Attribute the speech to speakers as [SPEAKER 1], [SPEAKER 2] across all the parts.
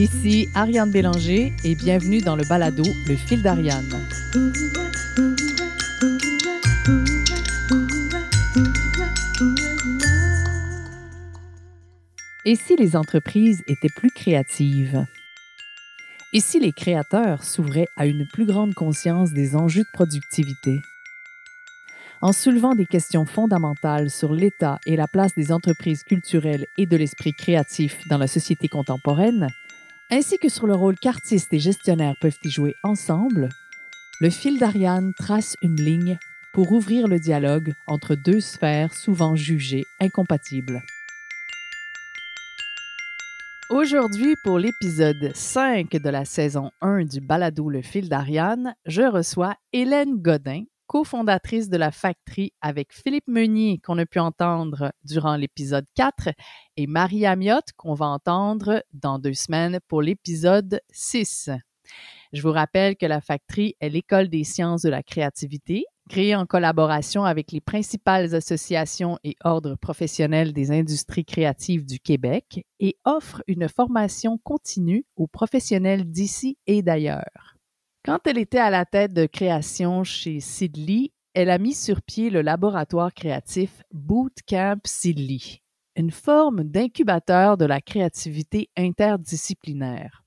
[SPEAKER 1] Ici Ariane Bélanger et bienvenue dans le balado Le fil d'Ariane. Et si les entreprises étaient plus créatives? Et si les créateurs s'ouvraient à une plus grande conscience des enjeux de productivité? En soulevant des questions fondamentales sur l'état et la place des entreprises culturelles et de l'esprit créatif dans la société contemporaine, ainsi que sur le rôle qu'artistes et gestionnaires peuvent y jouer ensemble, le fil d'Ariane trace une ligne pour ouvrir le dialogue entre deux sphères souvent jugées incompatibles. Aujourd'hui, pour l'épisode 5 de la saison 1 du balado Le fil d'Ariane, je reçois Hélène Godin, cofondatrice de la Factory avec Philippe Meunier, qu'on a pu entendre durant l'épisode 4, et Marie Amiotte, qu'on va entendre dans deux semaines pour l'épisode 6. Je vous rappelle que la Factory est l'école des sciences de la créativité, créée en collaboration avec les principales associations et ordres professionnels des industries créatives du Québec et offre une formation continue aux professionnels d'ici et d'ailleurs. Quand elle était à la tête de création chez Sidley, elle a mis sur pied le laboratoire créatif Bootcamp Sidley, une forme d'incubateur de la créativité interdisciplinaire.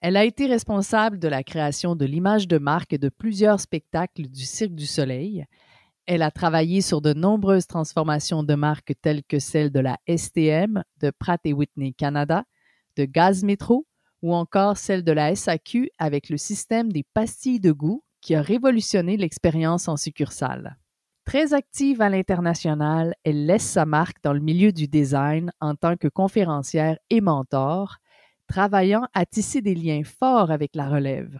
[SPEAKER 1] Elle a été responsable de la création de l'image de marque de plusieurs spectacles du Cirque du Soleil. Elle a travaillé sur de nombreuses transformations de marques telles que celle de la STM, de Pratt Whitney Canada, de Gaz Métro ou encore celle de la SAQ avec le système des pastilles de goût qui a révolutionné l'expérience en succursale. Très active à l'international, elle laisse sa marque dans le milieu du design en tant que conférencière et mentor, travaillant à tisser des liens forts avec la relève.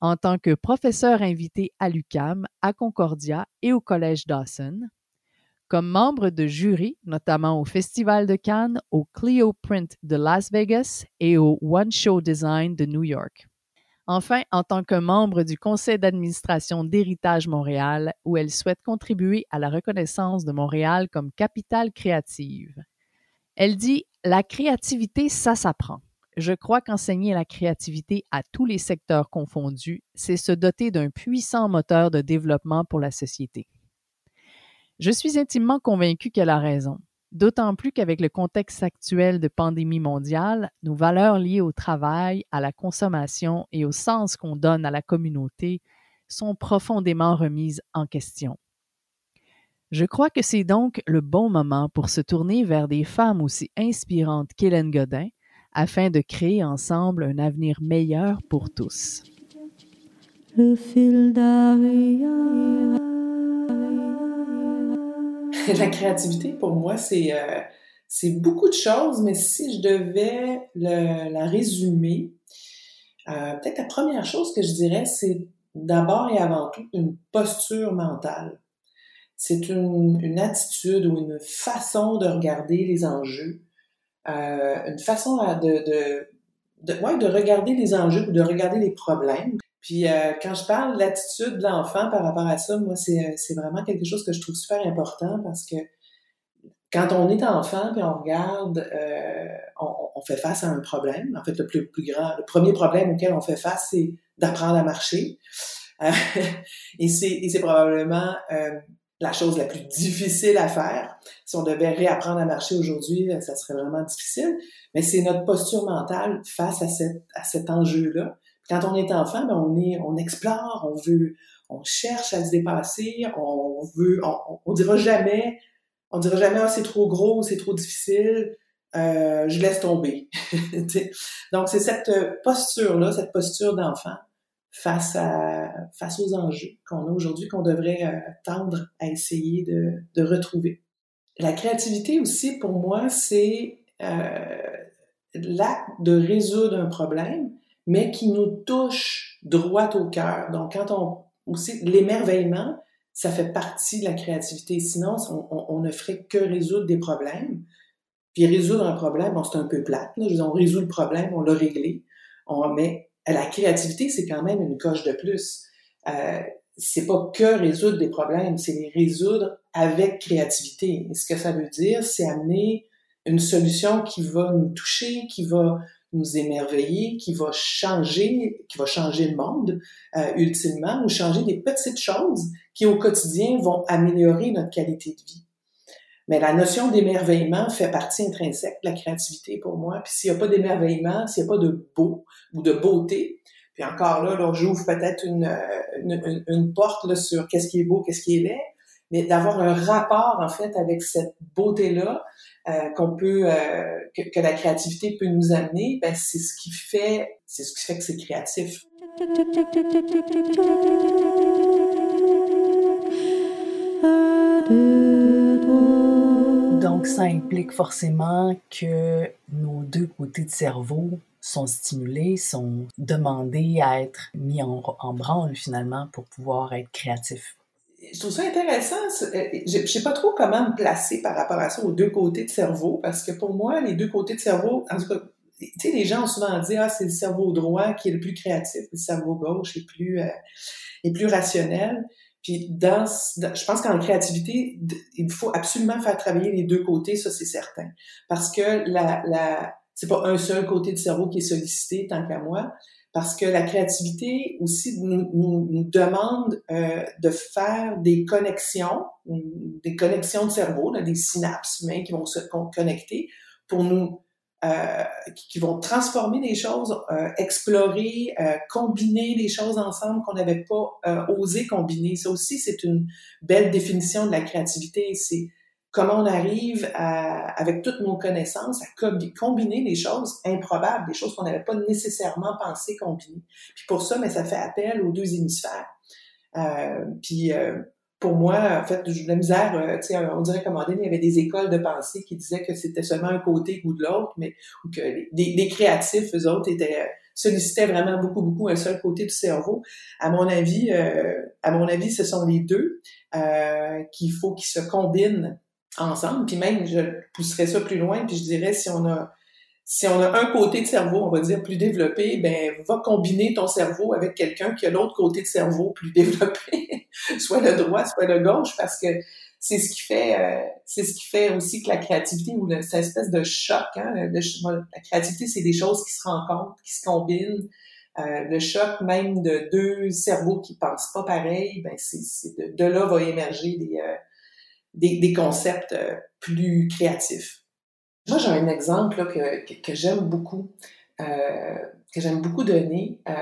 [SPEAKER 1] En tant que professeur invité à l'UCAM, à Concordia et au Collège Dawson, comme membre de jury, notamment au Festival de Cannes, au Clio Print de Las Vegas et au One Show Design de New York. Enfin, en tant que membre du conseil d'administration d'Héritage Montréal, où elle souhaite contribuer à la reconnaissance de Montréal comme capitale créative. Elle dit La créativité, ça s'apprend. Je crois qu'enseigner la créativité à tous les secteurs confondus, c'est se doter d'un puissant moteur de développement pour la société. Je suis intimement convaincu qu'elle a raison, d'autant plus qu'avec le contexte actuel de pandémie mondiale, nos valeurs liées au travail, à la consommation et au sens qu'on donne à la communauté sont profondément remises en question. Je crois que c'est donc le bon moment pour se tourner vers des femmes aussi inspirantes qu'Hélène Godin afin de créer ensemble un avenir meilleur pour tous. Le
[SPEAKER 2] la créativité, pour moi, c'est euh, c'est beaucoup de choses, mais si je devais la résumer, euh, peut-être la première chose que je dirais, c'est d'abord et avant tout une posture mentale. C'est une, une, attitude ou une façon de regarder les enjeux, euh, une façon de, de, de, ouais, de regarder les enjeux ou de regarder les problèmes. Puis euh, quand je parle de l'attitude de l'enfant par rapport à ça, moi, c'est, c'est vraiment quelque chose que je trouve super important parce que quand on est enfant puis on regarde, euh, on, on, fait face à un problème. En fait, le plus, plus grand, le premier problème auquel on fait face, c'est d'apprendre à marcher. Euh, et, c'est, probablement euh, la chose la plus difficile à faire. Si on devait réapprendre à marcher aujourd'hui, ça serait vraiment difficile. Mais c'est notre posture mentale face à, cette, à cet enjeu-là quand on est enfant, ben on explore, on veut, on cherche à se dépasser, on veut, on, on dira jamais, on dira jamais ah, c'est trop gros, c'est trop difficile, euh, je laisse tomber. Donc c'est cette posture là, cette posture d'enfant face aux enjeux qu'on a aujourd'hui qu'on devrait euh, tendre à essayer de, de retrouver. La créativité aussi pour moi c'est euh, l'acte de résoudre un problème mais qui nous touche droit au cœur. Donc, quand on aussi l'émerveillement, ça fait partie de la créativité. Sinon, on, ne ferait que résoudre des problèmes. Puis résoudre un problème, bon, c'est un peu plate. Là. on résout le problème, on l'a réglé. On, mais la créativité, c'est quand même une coche de plus. Euh, c'est pas que résoudre des problèmes, c'est les résoudre avec créativité. Et ce que ça veut dire, c'est amener une solution qui va nous toucher, qui va nous émerveiller, qui va changer, qui va changer le monde euh, ultimement, ou changer des petites choses qui au quotidien vont améliorer notre qualité de vie. Mais la notion d'émerveillement fait partie intrinsèque de la créativité pour moi. Puis s'il n'y a pas d'émerveillement, s'il n'y a pas de beau ou de beauté, puis encore là, là j'ouvre peut-être une, euh, une, une, porte là, sur qu'est-ce qui est beau, qu'est-ce qui est laid, mais d'avoir un rapport en fait avec cette beauté-là euh, qu'on peut, euh, que, la créativité peut nous amener, ben c'est ce qui fait, c'est ce qui fait que c'est créatif.
[SPEAKER 1] Donc, ça implique forcément que nos deux côtés de cerveau sont stimulés, sont demandés à être mis en, en branle finalement pour pouvoir être créatifs
[SPEAKER 2] je trouve ça intéressant. Euh, je ne sais pas trop comment me placer par rapport à ça aux deux côtés de cerveau, parce que pour moi, les deux côtés de cerveau, en tout cas, tu sais, les gens ont souvent dit, ah, c'est le cerveau droit qui est le plus créatif, le cerveau gauche est plus, euh, est plus rationnel. Puis dans, je pense qu'en créativité, il faut absolument faire travailler les deux côtés, ça c'est certain. Parce que la, la, c'est pas un seul côté du cerveau qui est sollicité, tant qu'à moi, parce que la créativité aussi nous, demande euh, de faire des connexions, des connexions de cerveau, des synapses humains qui vont se connecter pour nous euh, qui vont transformer des choses, euh, explorer, combiner des choses ensemble qu'on n'avait pas osé combiner. Ça aussi, c'est une belle définition de la créativité. Comment on arrive à, avec toutes nos connaissances à combiner des choses improbables, des choses qu'on n'avait pas nécessairement pensé combiner. Puis pour ça, mais ça fait appel aux deux hémisphères. Euh, puis pour moi, en fait, la misère, euh, tu sais, on dirait qu'à il y avait des écoles de pensée qui disaient que c'était seulement un côté ou de l'autre, mais ou que les, créatifs, eux autres, étaient sollicitaient vraiment beaucoup, beaucoup un seul côté du cerveau. À mon avis, euh, à mon avis, ce sont les deux euh, qu'il faut qu'ils se combinent ensemble. Puis même, je pousserais ça plus loin, puis je dirais si on a si on a un côté de cerveau, on va dire, plus développé, ben, va combiner ton cerveau avec quelqu'un qui a l'autre côté de cerveau plus développé, soit le droit, soit le gauche, parce que c'est ce qui fait, euh, c'est ce qui fait aussi que la créativité ou cette espèce de choc, hein, la créativité, c'est des choses qui se rencontrent, qui se combinent. Euh, le choc même de deux cerveaux qui pensent pas pareil, ben de, de, là va émerger des, euh, des, des, concepts plus créatifs. Moi, j'ai un exemple là, que, que, j'aime beaucoup, euh, que j'aime beaucoup donner, euh,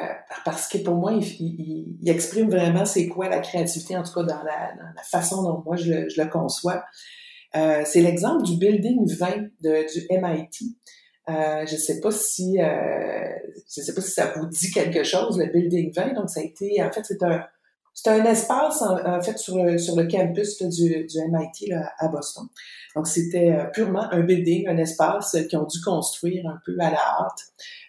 [SPEAKER 2] parce que pour moi, il, il, il exprime vraiment c'est quoi la créativité, en tout cas dans la, dans la façon dont moi je le, je le conçois. Euh, c'est l'exemple du Building 20 de, du MIT. Euh, je sais pas si euh, je sais pas si ça vous dit quelque chose le Building 20 donc ça a été en fait c'est un c'est un espace, en, fait, sur le, campus du, MIT là, à Boston. Donc, c'était euh, purement un building, un espace qu'ils ont dû construire un peu à la hâte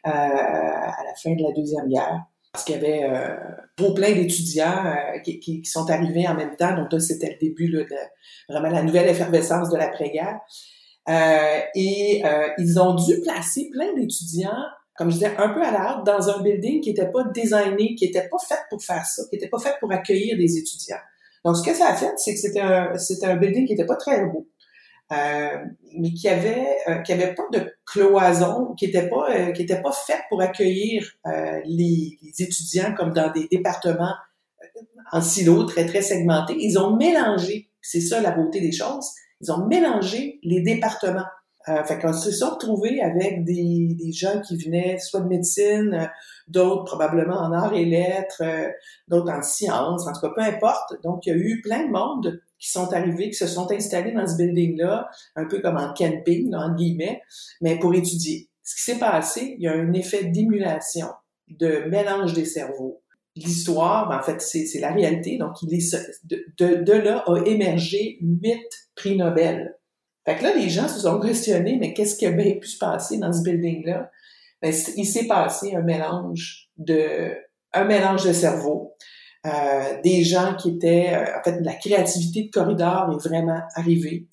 [SPEAKER 2] euh, à la fin de la Deuxième Guerre. Parce qu'il y avait euh, plein d'étudiants euh, qui, sont arrivés en même temps. Donc, là, c'était le début là, de vraiment la nouvelle effervescence de l'après-guerre. Euh, et ils ont dû placer plein d'étudiants comme je disais, un peu à la dans un building qui n'était pas designé, qui n'était pas fait pour faire ça, qui n'était pas fait pour accueillir des étudiants. Donc, ce que ça a fait, c'est que c'était un, un building qui n'était pas très beau, euh, mais qui avait, euh, qui avait pas de cloison, qui n'était pas, euh, qui était pas fait pour accueillir euh, les, les, étudiants comme dans des départements en silos très très segmentés. Ils ont mélangé, c'est ça la beauté des choses. Ils ont mélangé les départements. Euh, fait qu'on se sont retrouvés avec des, des gens qui venaient soit de médecine, euh, d'autres probablement en arts et lettres, euh, d'autres en sciences, en tout cas, peu importe. Donc, il y a eu plein de monde qui sont arrivés, qui se sont installés dans ce building-là, un peu comme en camping, là, entre guillemets, mais pour étudier. Ce qui s'est passé, il y a un effet d'émulation, de mélange des cerveaux. L'histoire, ben, en fait, c'est la réalité. Donc, il est, de, de là a émergé huit prix Nobel fait que là, les gens se sont questionnés, mais qu'est-ce qui a bien pu se passer dans ce building-là? Ben, il s'est passé un mélange de, un mélange de cerveau. Euh, des gens qui étaient, euh, en fait, la créativité de corridor est vraiment arrivée.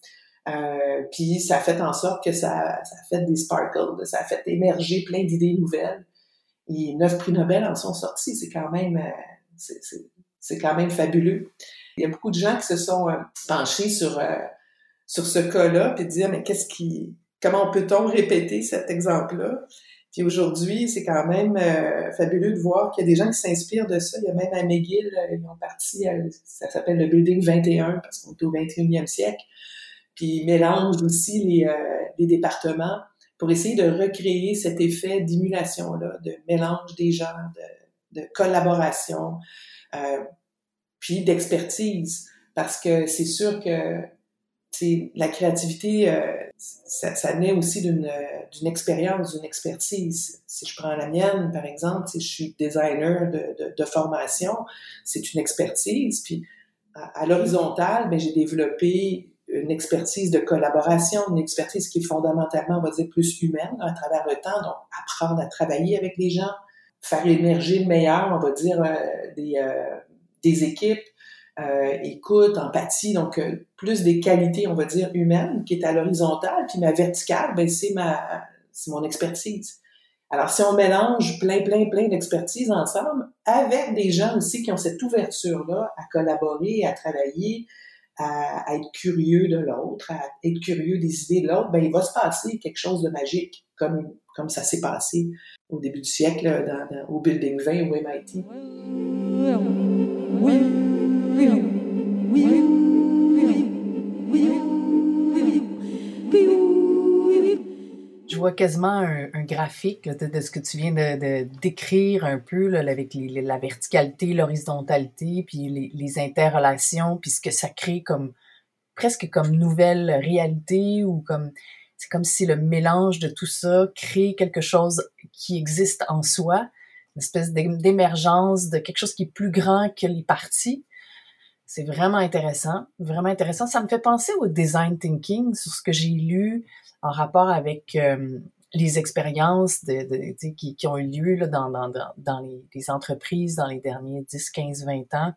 [SPEAKER 2] Euh, puis ça a fait en sorte que ça, ça a fait des sparkles, ça a fait émerger plein d'idées nouvelles. Et neuf prix Nobel en sont sortis. C'est quand même, euh, c'est quand même fabuleux. Il y a beaucoup de gens qui se sont euh, penchés sur sur ce cas-là, puis dire mais qu'est-ce qui, comment peut-on répéter cet exemple-là? Puis aujourd'hui, c'est quand même euh, fabuleux de voir qu'il y a des gens qui s'inspirent de ça. Il y a même à McGill, euh, ils ont parti, ça s'appelle le Building 21 parce qu'on est au 21e siècle. Puis ils mélangent aussi les, euh, les départements pour essayer de recréer cet effet d'émulation-là, de mélange des gens, de, de collaboration, euh, puis d'expertise. Parce que c'est sûr que la créativité, euh, ça, naît aussi d'une expérience, d'une expertise. Si je prends la mienne, par exemple, si je suis designer de, de, formation, c'est une expertise. Puis à, à l'horizontale, ben, j'ai développé une expertise de collaboration, une expertise qui est fondamentalement, on va dire, plus humaine à travers le temps. Donc, apprendre à travailler avec les gens, faire émerger le meilleur, on va dire, euh, des, euh, des équipes, euh, écoute, empathie, donc euh, plus des qualités, on va dire, humaines, qui est à l'horizontale, puis ma verticale, ben c'est ma, c'est mon expertise. Alors, si on mélange plein, plein, plein d'expertise ensemble, avec des gens aussi qui ont cette ouverture-là à collaborer, à travailler, à, être curieux de l'autre, à être curieux des idées de l'autre, ben il va se passer quelque chose de magique, comme comme ça s'est passé au début du siècle dans, au Building 20 au MIT. Oui,
[SPEAKER 1] Je vois quasiment un, graphique de, ce que tu viens de, décrire un peu avec la verticalité, l'horizontalité, puis les, les, interrelations, puis ce que ça crée comme presque comme nouvelle réalité ou comme c'est comme si le mélange de tout ça crée quelque chose qui existe en soi, une espèce d'émergence de quelque chose qui est plus grand que les parties. C'est vraiment intéressant, vraiment intéressant. Ça me fait penser au design thinking, sur ce que j'ai lu en rapport avec euh, les expériences de, de, qui, qui, ont eu lieu là, dans, dans, dans les, les, entreprises dans les derniers 10, 15, 20 ans.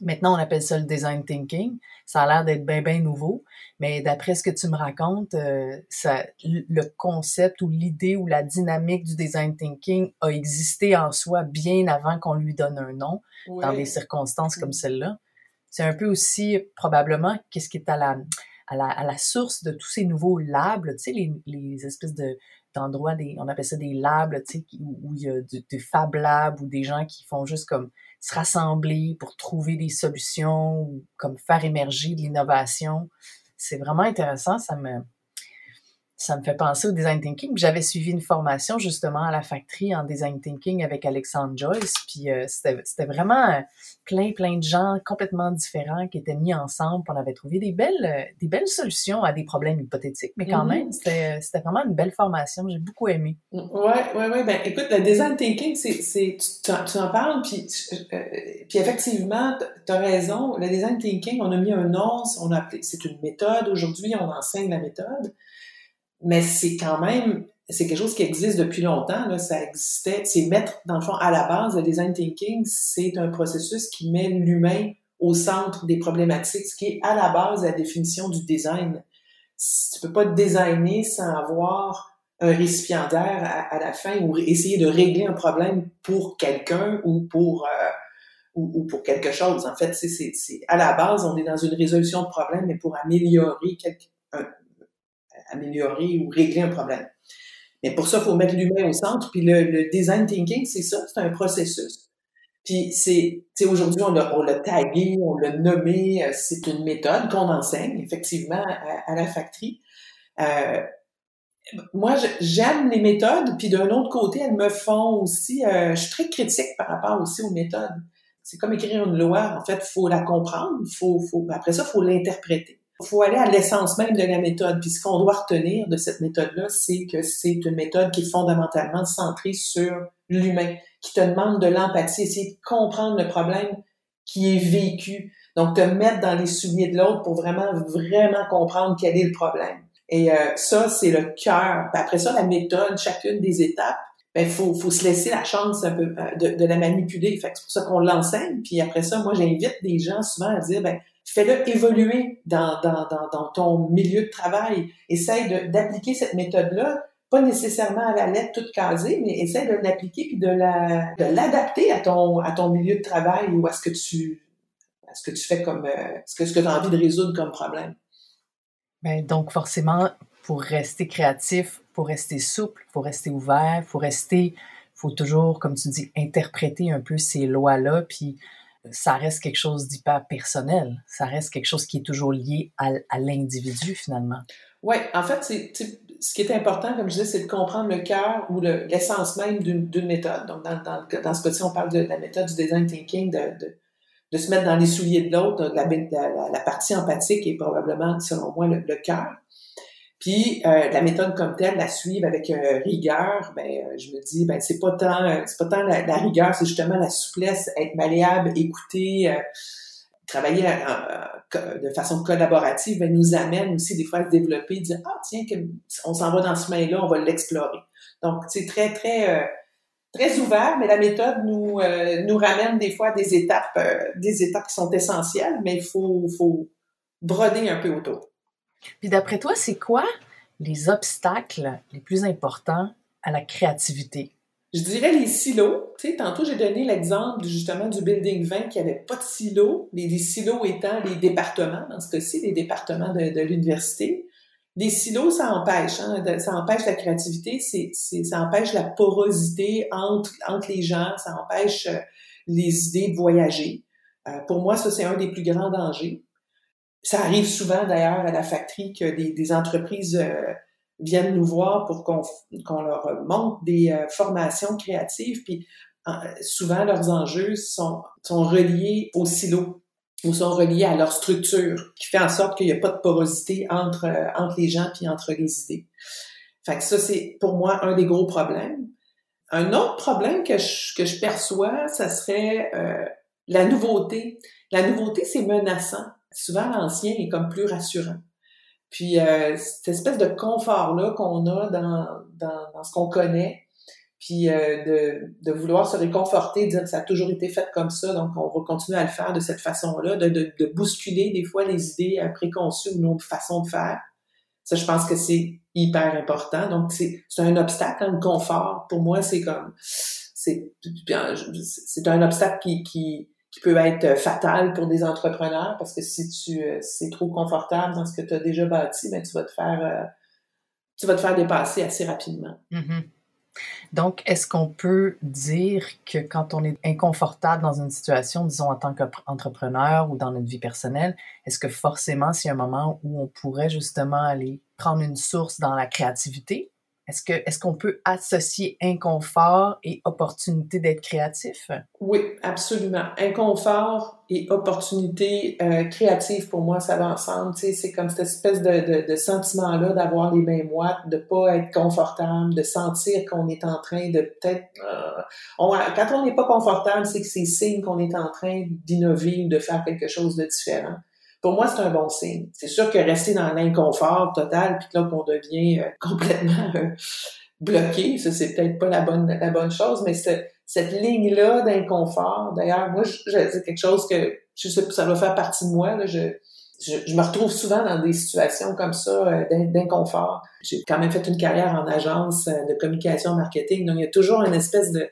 [SPEAKER 1] Maintenant, on appelle ça le design thinking. Ça a l'air d'être bien, bien nouveau. Mais d'après ce que tu me racontes, euh, ça, le concept ou l'idée ou la dynamique du design thinking a existé en soi bien avant qu'on lui donne un nom dans des circonstances comme mm. celle-là. C'est un peu aussi probablement qu'est-ce qui est à la, source de tous ces nouveaux labs, tu sais, les, les espèces de d'endroits, des, on appelle ça des labs, tu sais, où, il y a des Fab Labs ou des gens qui font juste comme se rassembler pour trouver des solutions ou comme faire émerger de l'innovation. C'est vraiment intéressant, ça me, ça me fait penser au design thinking. J'avais suivi une formation justement à la factory en design thinking avec Alexandre Joyce, puis euh, c'était vraiment euh, plein plein de gens complètement différents qui étaient mis ensemble. On avait trouvé des belles euh, des belles solutions à des problèmes hypothétiques, mais quand mm-hmm. même c'était c'était vraiment une belle formation. J'ai beaucoup aimé.
[SPEAKER 2] Ouais ouais ouais. Ben écoute, le design thinking, c'est c'est tu, tu, en parles puis puis effectivement tu as raison. Le design thinking, on a mis un nom, on a c'est une méthode. Aujourd'hui, on enseigne la méthode mais c'est quand même, c'est quelque chose qui existe depuis longtemps, là, ça existait, c'est mettre, dans le fond, à la base, le design thinking, c'est un processus qui met l'humain au centre des problématiques, ce qui est à la base la définition du design. Tu peux pas designer sans avoir un récipiendaire à, la fin ou essayer de régler un problème pour quelqu'un ou pour euh, ou, pour quelque chose. En fait, c'est à la base, on est dans une résolution de problème, mais pour améliorer quelque, améliorer ou régler un problème. Mais pour ça, il faut mettre l'humain au centre. Puis le, design thinking, c'est ça, c'est un processus. Puis c'est, aujourd'hui, on l'a, tagué, on l'a nommé, euh, c'est une méthode qu'on enseigne effectivement à, la factory. Euh, moi, j'aime les méthodes, puis d'un autre côté, elles me font aussi, euh, je suis très critique par rapport aussi aux méthodes. C'est comme écrire une loi, en fait, faut la comprendre, faut, faut, après ça, faut l'interpréter. Il faut aller à l'essence même de la méthode. Puis ce qu'on doit retenir de cette méthode-là, c'est que c'est une méthode qui est fondamentalement centrée sur l'humain, qui te demande de l'empathie, essayer de comprendre le problème qui est vécu. Donc, te mettre dans les souliers de l'autre pour vraiment, vraiment comprendre quel est le problème. Et euh, ça, c'est le cœur. Après ça, la méthode, chacune des étapes, ben, faut, faut se laisser la chance euh, de, la manipuler. C'est pour ça qu'on l'enseigne. Puis après ça, moi, j'invite des gens souvent à dire, ben, fais-le évoluer dans, ton milieu de travail. Essaye d'appliquer cette méthode-là, pas nécessairement à la lettre toute casée, mais essaye de l'appliquer puis de la de l'adapter à ton milieu de travail ou à ce que tu fais comme euh, ce que tu as envie de résoudre comme problème.
[SPEAKER 1] Ben, donc forcément pour rester créatif, pour rester souple, faut rester ouvert, faut rester, faut toujours, comme tu dis, interpréter un peu ces lois-là, ça reste quelque chose d'hyper personnel. Ça reste quelque chose qui est toujours lié à, l'individu, finalement.
[SPEAKER 2] Oui, en fait, c'est, ce qui est important, comme je disais, c'est de comprendre le cœur ou l'essence même d'une, méthode. Donc, dans, ce cas-ci, on parle de, la méthode du design thinking, de, se mettre dans les souliers de l'autre. La, la, partie empathique est probablement, selon moi, le cœur. Puis euh, la méthode comme telle, la suivre avec euh, rigueur, ben euh, je me dis ben c'est pas tant c'est pas tant la, rigueur, c'est justement la souplesse, être malléable, écouter, travailler de façon collaborative, ben, nous amène aussi des fois à se développer, dire ah tiens on s'en va dans ce chemin-là, on va l'explorer. Donc c'est très très très ouvert, mais la méthode nous nous ramène des fois à des étapes des étapes qui sont essentielles, mais il faut faut broder un peu autour.
[SPEAKER 1] Puis d'après toi, c'est quoi les obstacles les plus importants à la créativité?
[SPEAKER 2] Je dirais les silos. Tu sais, tantôt, j'ai donné l'exemple justement du Building 20 qui avait pas de silos. Les, silos étant les départements, dans ce cas-ci, les départements de, l'université. Les silos, ça empêche, hein, ça empêche la créativité, c'est, ça empêche la porosité entre, entre les gens, ça empêche euh, les idées de voyager. Euh, pour moi, ça, c'est un des plus grands dangers. Ça arrive souvent d'ailleurs à la factory que des, entreprises euh, viennent nous voir pour qu'on leur montre des euh, formations créatives. Puis souvent leurs enjeux sont, sont reliés au silo ou sont reliés à leur structure, qui fait en sorte qu'il n'y a pas de porosité entre, euh, entre les gens puis entre les idées. Fait que ça, c'est pour moi un des gros problèmes. Un autre problème que je, que je perçois, ça serait la nouveauté. La nouveauté, c'est menaçant souvent l'ancien est comme plus rassurant. Puis euh, cette espèce de confort-là qu'on a dans, dans, dans ce qu'on connaît, puis euh, de, de, vouloir se réconforter, dire que ça a toujours été fait comme ça, donc on va continuer à le faire de cette façon-là, de, de, de, bousculer des fois les idées euh, préconçues ou nos façons de faire. Ça, je pense que c'est hyper important. Donc, c'est un obstacle, un confort. Pour moi, c'est comme... C'est c'est un obstacle qui, qui, qui peut être fatal pour des entrepreneurs parce que si tu euh, c'est trop confortable dans ce que tu as déjà bâti, ben tu vas te faire euh, tu vas te faire dépasser assez rapidement.
[SPEAKER 1] Mm-hmm. Donc, est-ce qu'on peut dire que quand on est inconfortable dans une situation, disons en tant qu'entrepreneur ou dans notre vie personnelle, est-ce que forcément, c'est un moment où on pourrait justement aller prendre une source dans la créativité est-ce que est-ce qu'on peut associer inconfort et opportunité d'être créatif?
[SPEAKER 2] Oui, absolument. Inconfort et opportunité euh, créative, pour moi, ça va ensemble. C'est comme cette espèce de, de, sentiment-là d'avoir les mains moites, de pas être confortable, de sentir qu'on est en train de peut-être... Euh, quand on n'est pas confortable, c'est que c'est signe qu'on est en train d'innover ou de faire quelque chose de différent pour moi, c'est un bon signe. C'est sûr que rester dans l'inconfort total, puis là qu'on devient euh, complètement euh, bloqué, ça c'est peut-être pas la bonne la bonne chose, mais cette ligne-là d'inconfort, d'ailleurs, moi, c'est quelque chose que je sais ça va faire partie de moi. Là, je, je, me retrouve souvent dans des situations comme ça euh, d'inconfort. J'ai quand même fait une carrière en agence de communication marketing, donc il y a toujours une espèce de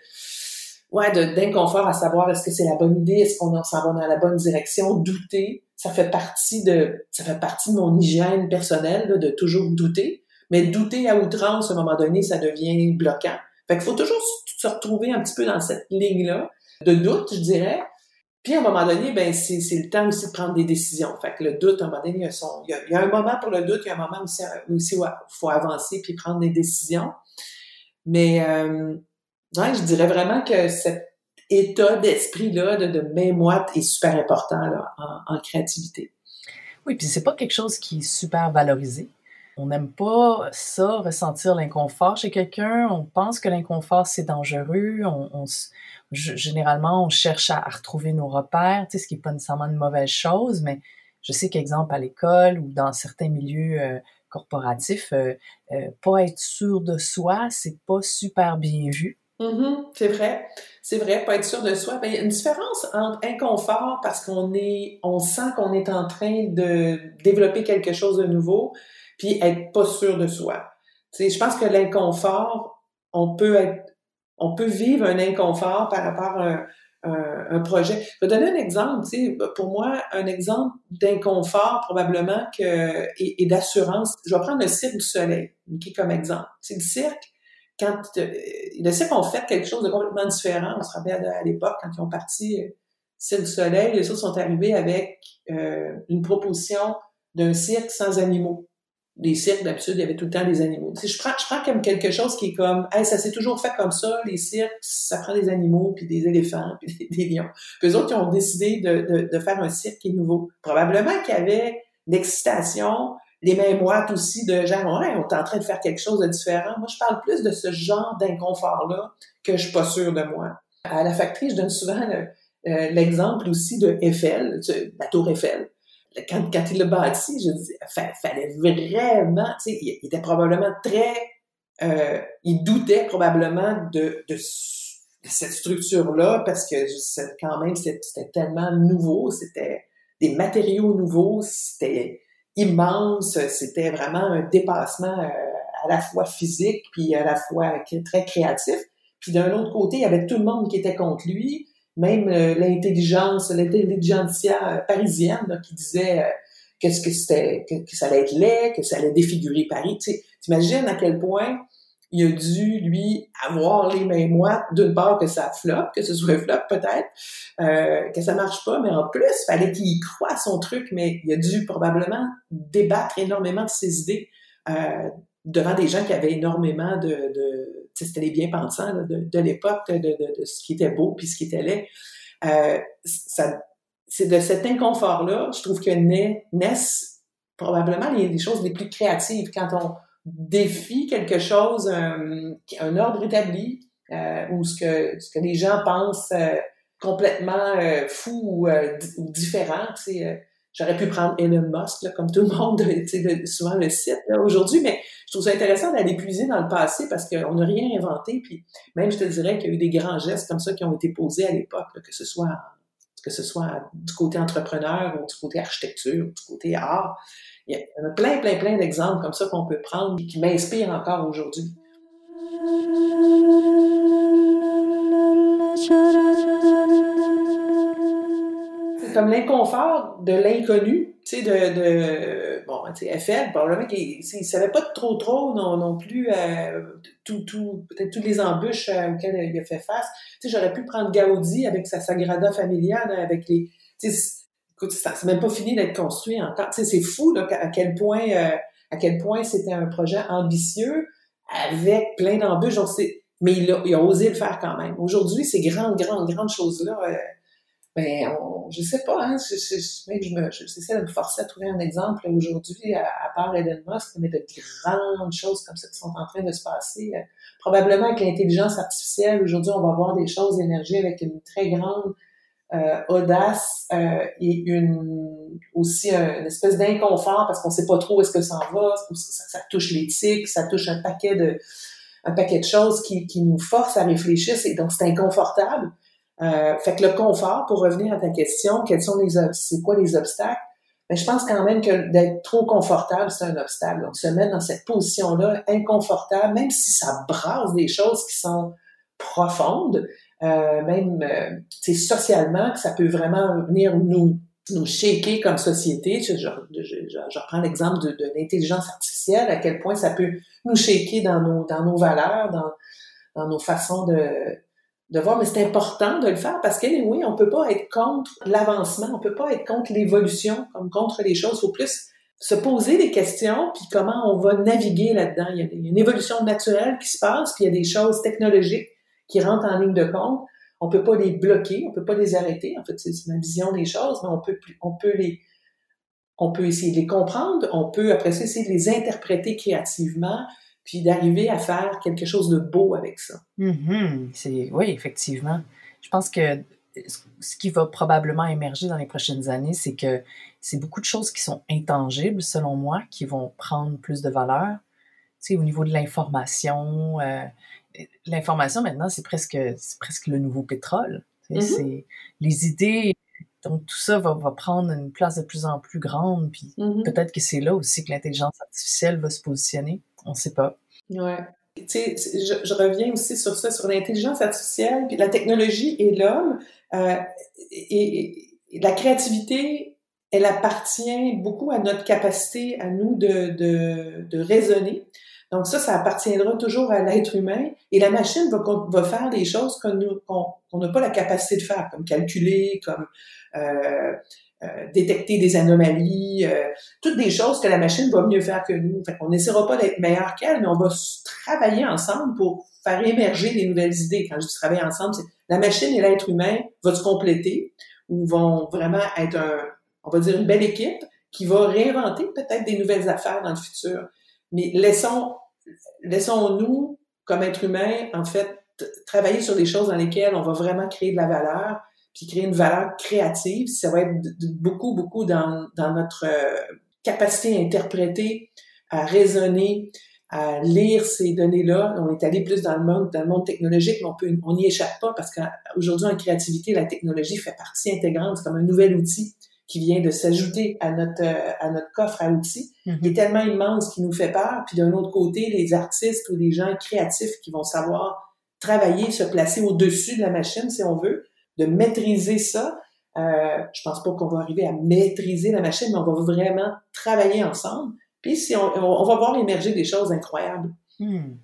[SPEAKER 2] ouais d'inconfort à savoir est-ce que c'est la bonne idée, est-ce qu'on s'en va dans la bonne direction, douter ça fait partie de ça fait partie de mon hygiène personnelle de toujours douter. Mais douter à outrance, à un moment donné, ça devient bloquant. Fait qu'il faut toujours se retrouver un petit peu dans cette ligne-là de doute, je dirais. Puis à un moment donné, ben c'est, le temps aussi de prendre des décisions. Fait que le doute, à un moment donné, il y a, son, il y a, un moment pour le doute, il y a un moment aussi, aussi où il faut avancer puis prendre des décisions. Mais euh, ouais, je dirais vraiment que cette état d'esprit-là, de, de mémoire est super important là, en, créativité.
[SPEAKER 1] Oui, puis c'est pas quelque chose qui est super valorisé. On n'aime pas ça, ressentir l'inconfort chez quelqu'un. On pense que l'inconfort, c'est dangereux. On, généralement, on cherche à, retrouver nos repères, tu sais, ce qui n'est pas nécessairement une mauvaise chose, mais je sais qu'exemple, à l'école ou dans certains milieux euh, corporatifs, euh, euh, pas être sûr de soi, c'est pas super bien vu.
[SPEAKER 2] Mm-hmm, c'est vrai. C'est vrai, pas être sûr de soi. Ben, il y a une différence entre inconfort parce qu'on est, on sent qu'on est en train de développer quelque chose de nouveau, puis être pas sûr de soi. Tu sais, je pense que l'inconfort, on peut être, on peut vivre un inconfort par rapport à un, projet. Je vais donner un exemple, tu sais, pour moi, un exemple d'inconfort probablement que, et, d'assurance. Je vais prendre le cirque du soleil, qui comme exemple. C'est le cirque, quand le cirque ont fait quelque chose de complètement différent. On se rappelle à l'époque, quand ils ont parti euh, Cirque du Soleil, les autres sont arrivés avec euh, une proposition d'un cirque sans animaux les cirques, d'habitude, il y avait tout le temps des animaux. je prends, je prends comme quelque chose qui est comme, hey, ça s'est toujours fait comme ça, les cirques, ça prend des animaux, puis des éléphants, puis des, lions. Puis eux autres, qui ont décidé de, de, de, faire un cirque qui est nouveau. Probablement qu'il y avait l'excitation, les mêmes moites aussi de genre, ouais, on est en train de faire quelque chose de différent. Moi, je parle plus de ce genre d'inconfort-là que je suis pas sûre de moi. À la factory, je donne souvent euh, l'exemple aussi de Eiffel, la tour Eiffel quand, quand il l'a bâti, je dis, fallait vraiment, tu sais, il, était probablement très, euh, il doutait probablement de, de, cette structure-là parce que quand même, c'était tellement nouveau, c'était des matériaux nouveaux, c'était immense, c'était vraiment un dépassement euh, à la fois physique puis à la fois très créatif. Puis d'un autre côté, il y avait tout le monde qui était contre lui même euh, l'intelligence, l'intelligentsia euh, parisienne qui disait qu'est-ce que c'était, que, ça allait être laid, que ça allait défigurer Paris. Tu imagines à quel point il a dû, lui, avoir les mêmes moites, d'une part que ça floppe, que ce soit flop peut-être, euh, que ça marche pas, mais en plus, fallait qu'il croie son truc, mais il a dû probablement débattre énormément de ses idées euh, devant des gens qui avaient énormément de, de c'était les bien-pensants de, de l'époque, de, de, ce qui était beau puis ce qui était laid. Euh, c'est de cet inconfort-là, je trouve que naissent probablement les, choses les plus créatives quand on défie quelque chose, un, un ordre établi, euh, ou ce que, ce que les gens pensent euh, complètement euh, fou ou, euh, ou différent. J'aurais pu prendre Elon Musk, là, comme tout le monde, de, souvent le site aujourd'hui, mais je trouve ça intéressant d'aller puiser dans le passé parce qu'on n'a rien inventé. Puis même, je te dirais qu'il y a eu des grands gestes comme ça qui ont été posés à l'époque, que ce soit que ce soit du côté entrepreneur ou du côté architecture, ou du côté art. Il y a plein, plein, plein d'exemples comme ça qu'on peut prendre et qui m'inspirent encore aujourd'hui comme l'inconfort de l'inconnu, tu sais, de, de, bon, tu sais, FL, probablement qu'il ne savait pas trop trop non, non plus euh, tout, tout, peut-être toutes les embûches euh, auxquelles il a fait face. Tu sais, j'aurais pu prendre Gaudi avec sa Sagrada Familia, avec les, tu sais, écoute, c'est même pas fini d'être construit encore. Tu sais, c'est fou, là, à quel point, euh, à quel point c'était un projet ambitieux avec plein d'embûches. Mais il a, il a osé le faire quand même. Aujourd'hui, ces grandes, grandes, grandes choses-là, ben, on, je sais pas, hein, je, je, je, me, j'essaie de me forcer à trouver un exemple aujourd'hui, à, part Elon Musk, mais de grandes choses comme ça qui sont en train de se passer. Euh, probablement avec l'intelligence artificielle, aujourd'hui, on va voir des choses d'énergie avec une très grande euh, audace euh, et une aussi une espèce d'inconfort parce qu'on sait pas trop où est-ce que ça en va, ça, ça touche l'éthique, ça touche un paquet de un paquet de choses qui, qui nous forcent à réfléchir, et donc c'est inconfortable. Euh, fait que le confort, pour revenir à ta question, quels sont les c'est quoi les obstacles? Mais ben, je pense quand même que d'être trop confortable, c'est un obstacle. Donc, se mettre dans cette position-là, inconfortable, même si ça brasse des choses qui sont profondes, euh, même euh, socialement, que ça peut vraiment venir nous nous shaker comme société. Je, je, je, reprends l'exemple de, de l'intelligence artificielle, à quel point ça peut nous shaker dans nos, dans nos valeurs, dans, dans nos façons de, de voir, mais c'est important de le faire parce qu'anyway, oui, on peut pas être contre l'avancement, on peut pas être contre l'évolution, comme contre les choses. Il faut plus se poser des questions, puis comment on va naviguer là-dedans. Il y a une évolution naturelle qui se passe, puis il y a des choses technologiques qui rentrent en ligne de compte. On peut pas les bloquer, on peut pas les arrêter. En fait, c'est ma vision des choses, mais on peut, on peut les, on peut essayer de les comprendre, on peut après ça essayer de les interpréter créativement, puis d'arriver à faire quelque chose de beau avec ça.
[SPEAKER 1] Mm-hmm. c'est, oui, effectivement. Je pense que ce qui va probablement émerger dans les prochaines années, c'est que c'est beaucoup de choses qui sont intangibles, selon moi, qui vont prendre plus de valeur. Tu sais, au niveau de l'information, euh, l'information maintenant, c'est presque, c'est presque le nouveau pétrole. C'est les idées. Donc tout ça va, va, prendre une place de plus en plus grande. Puis mm-hmm. peut-être que c'est là aussi que l'intelligence artificielle va se positionner. On ne sait pas.
[SPEAKER 2] Ouais. Tu sais, je, je, reviens aussi sur ça, sur l'intelligence artificielle, puis la technologie et l'homme. Euh, et, la créativité, elle appartient beaucoup à notre capacité à nous de, de, de raisonner. Donc ça, ça appartiendra toujours à l'être humain et la machine va, faire des choses qu'on n'a pas la capacité de faire, comme calculer, comme euh, euh, détecter des anomalies, euh, toutes des choses que la machine va mieux faire que nous. Fait on n'essaiera pas d'être meilleur qu'elle, mais on va travailler ensemble pour faire émerger des nouvelles idées. Quand je dis travailler ensemble, c'est la machine et l'être humain vont se compléter ou vont vraiment être un, on va dire une belle équipe qui va réinventer peut-être des nouvelles affaires dans le futur. Mais laissons, laissons-nous, comme être humain, en fait, travailler sur des choses dans lesquelles on va vraiment créer de la valeur, puis créer une valeur créative. Ça va être beaucoup, beaucoup dans, dans notre euh, capacité à interpréter, à raisonner, à lire ces données-là. On est allé plus dans le monde, dans le monde technologique, mais on on n'y échappe pas parce qu'aujourd'hui, en créativité, la technologie fait partie intégrante. C'est comme un nouvel outil qui vient de s'ajouter à notre, à notre coffre à outils. Mm-hmm. Il est tellement immense qu'il nous fait peur. Puis d'un autre côté, les artistes ou les gens créatifs qui vont savoir travailler, se placer au-dessus de la machine, si on veut, de maîtriser ça. Euh, je pense pas qu'on va arriver à maîtriser la machine, mais on va vraiment travailler ensemble. Puis si on, on va voir émerger des choses incroyables.
[SPEAKER 1] Hmm.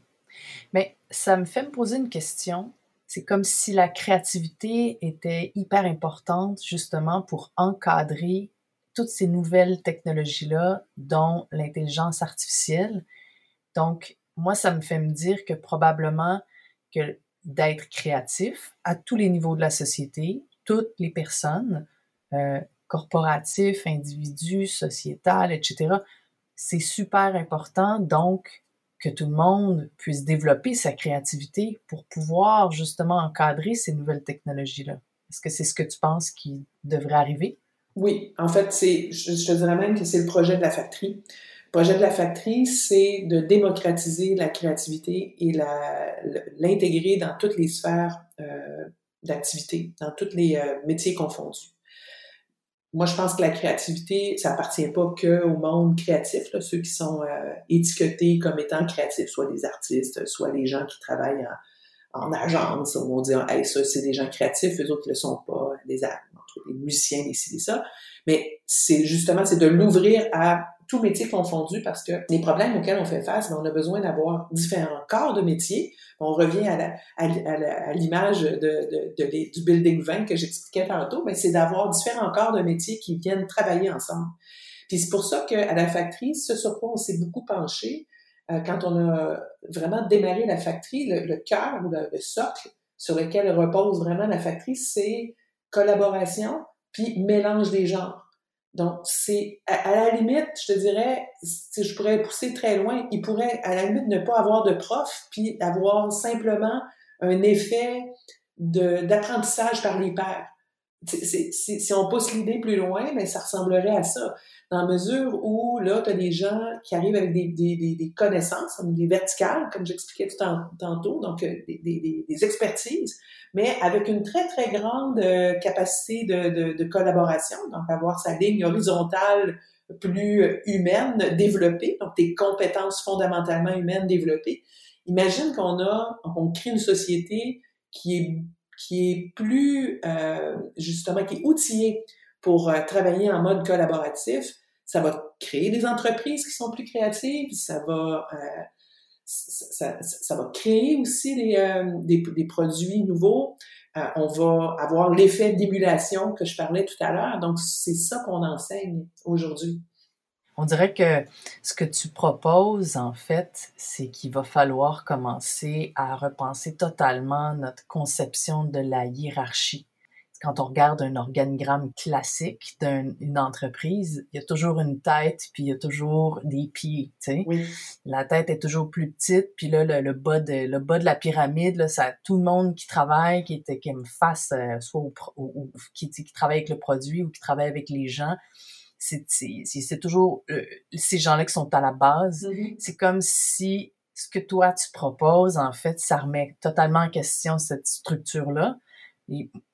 [SPEAKER 1] Mais ça me fait me poser une question. C'est comme si la créativité était hyper importante justement pour encadrer toutes ces nouvelles technologies-là, dont l'intelligence artificielle. Donc, moi, ça me fait me dire que probablement que d'être créatif à tous les niveaux de la société, toutes les personnes, euh, corporatifs, individus, sociétales, etc. C'est super important, donc, que tout le monde puisse développer sa créativité pour pouvoir justement encadrer ces nouvelles technologies-là. Est-ce que c'est ce que tu penses qui devrait arriver?
[SPEAKER 2] Oui, en fait, c'est, je, te dirais même que c'est le projet de la factory. Le projet de la factory, c'est de démocratiser la créativité et l'intégrer dans toutes les sphères euh, d'activité, dans tous les euh, métiers confondus. Moi, je pense que la créativité, ça appartient pas que au monde créatif, là, ceux qui sont euh, étiquetés comme étant créatifs, soit les artistes, soit les gens qui travaillent en, agence, on va dire, hey, ça, c'est des gens créatifs, eux autres ne le sont pas, des, les musiciens, des ci, ça. Mais c'est justement, c'est de l'ouvrir à tout métier confondu parce que les problèmes auxquels on fait face, ben, on a besoin d'avoir différents corps de métier. On revient à l'image de, du building 20 que j'expliquais tantôt, mais ben, c'est d'avoir différents corps de métier qui viennent travailler ensemble. Puis c'est pour ça qu'à la factory, ce sur quoi on s'est beaucoup penché, euh, quand on a vraiment démarré la factory, le, cœur ou le, socle sur lequel repose vraiment la factory, c'est collaboration puis mélange des genres. Donc, c'est à, la limite, je te dirais, si je pourrais pousser très loin, il pourrait à la limite ne pas avoir de prof, puis avoir simplement un effet d'apprentissage par les pairs. Si on pousse l'idée plus loin, ben, ça ressemblerait à ça dans la mesure où là, tu as des gens qui arrivent avec des, des, des, connaissances, des verticales, comme j'expliquais tout tantôt, donc euh, des, expertises, mais avec une très, très grande euh, capacité de, de, de collaboration, donc avoir sa ligne horizontale plus humaine développée, donc des compétences fondamentalement humaines développées. Imagine qu'on a, on crée une société qui est qui est plus euh, justement qui est outillée pour euh, travailler en mode collaboratif. Ça va créer des entreprises qui sont plus créatives, ça va, euh, ça, ça, va créer aussi des, euh, des, des, produits nouveaux. on va avoir l'effet d'émulation que je parlais tout à l'heure. Donc, c'est ça qu'on enseigne aujourd'hui.
[SPEAKER 1] On dirait que ce que tu proposes, en fait, c'est qu'il va falloir commencer à repenser totalement notre conception de la hiérarchie quand on regarde un organigramme classique d'une entreprise, il y a toujours une tête, puis il y a toujours des pieds, tu sais. Oui. La tête est toujours plus petite, puis là, le, bas, de, le bas de la pyramide, là, ça tout le monde qui travaille, qui, est, qui me fasse, euh, soit qui, qui travaille avec le produit ou qui travaille avec les gens, c'est toujours euh, ces gens-là qui sont à la base. Mm-hmm. C'est comme si ce que toi tu proposes, en fait, ça remet totalement en question cette structure-là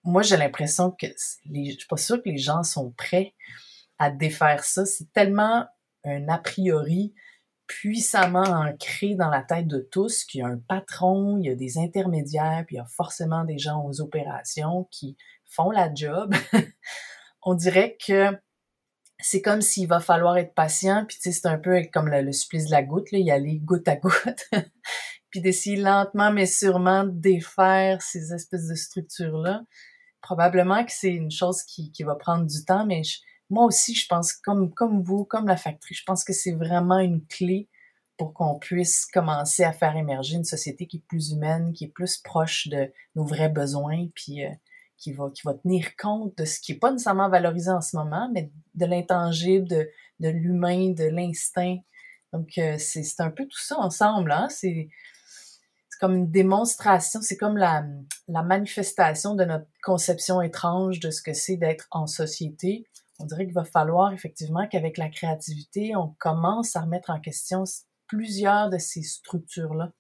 [SPEAKER 1] moi, j'ai l'impression que les, je suis pas sûre que les gens sont prêts à défaire ça. C'est tellement un a priori, puissamment ancré dans la tête de tous qu'il y a un patron, il y a des intermédiaires, puis il y a forcément des gens aux opérations qui font la job. On dirait que c'est comme s'il va falloir être patient, puis tu c'est un peu comme le, supplice de la goutte, là, y aller goutte à goutte, puis d'essayer lentement mais sûrement de défaire ces espèces de structures-là. Probablement que c'est une chose qui, qui va prendre du temps, mais moi aussi, je pense, comme, comme vous, comme la factory, je pense que c'est vraiment une clé pour qu'on puisse commencer à faire émerger une société qui est plus humaine, qui est plus proche de nos vrais besoins, puis euh, qui va, qui va tenir compte de ce qui est pas nécessairement valorisé en ce moment, mais de l'intangible, de, de l'humain, de l'instinct. Donc, euh, c'est un peu tout ça ensemble. Hein? C'est comme une démonstration, c'est comme la, la manifestation de notre conception étrange de ce que c'est d'être en société. On dirait qu'il va falloir effectivement qu'avec la créativité, on commence à remettre en question plusieurs de ces structures-là.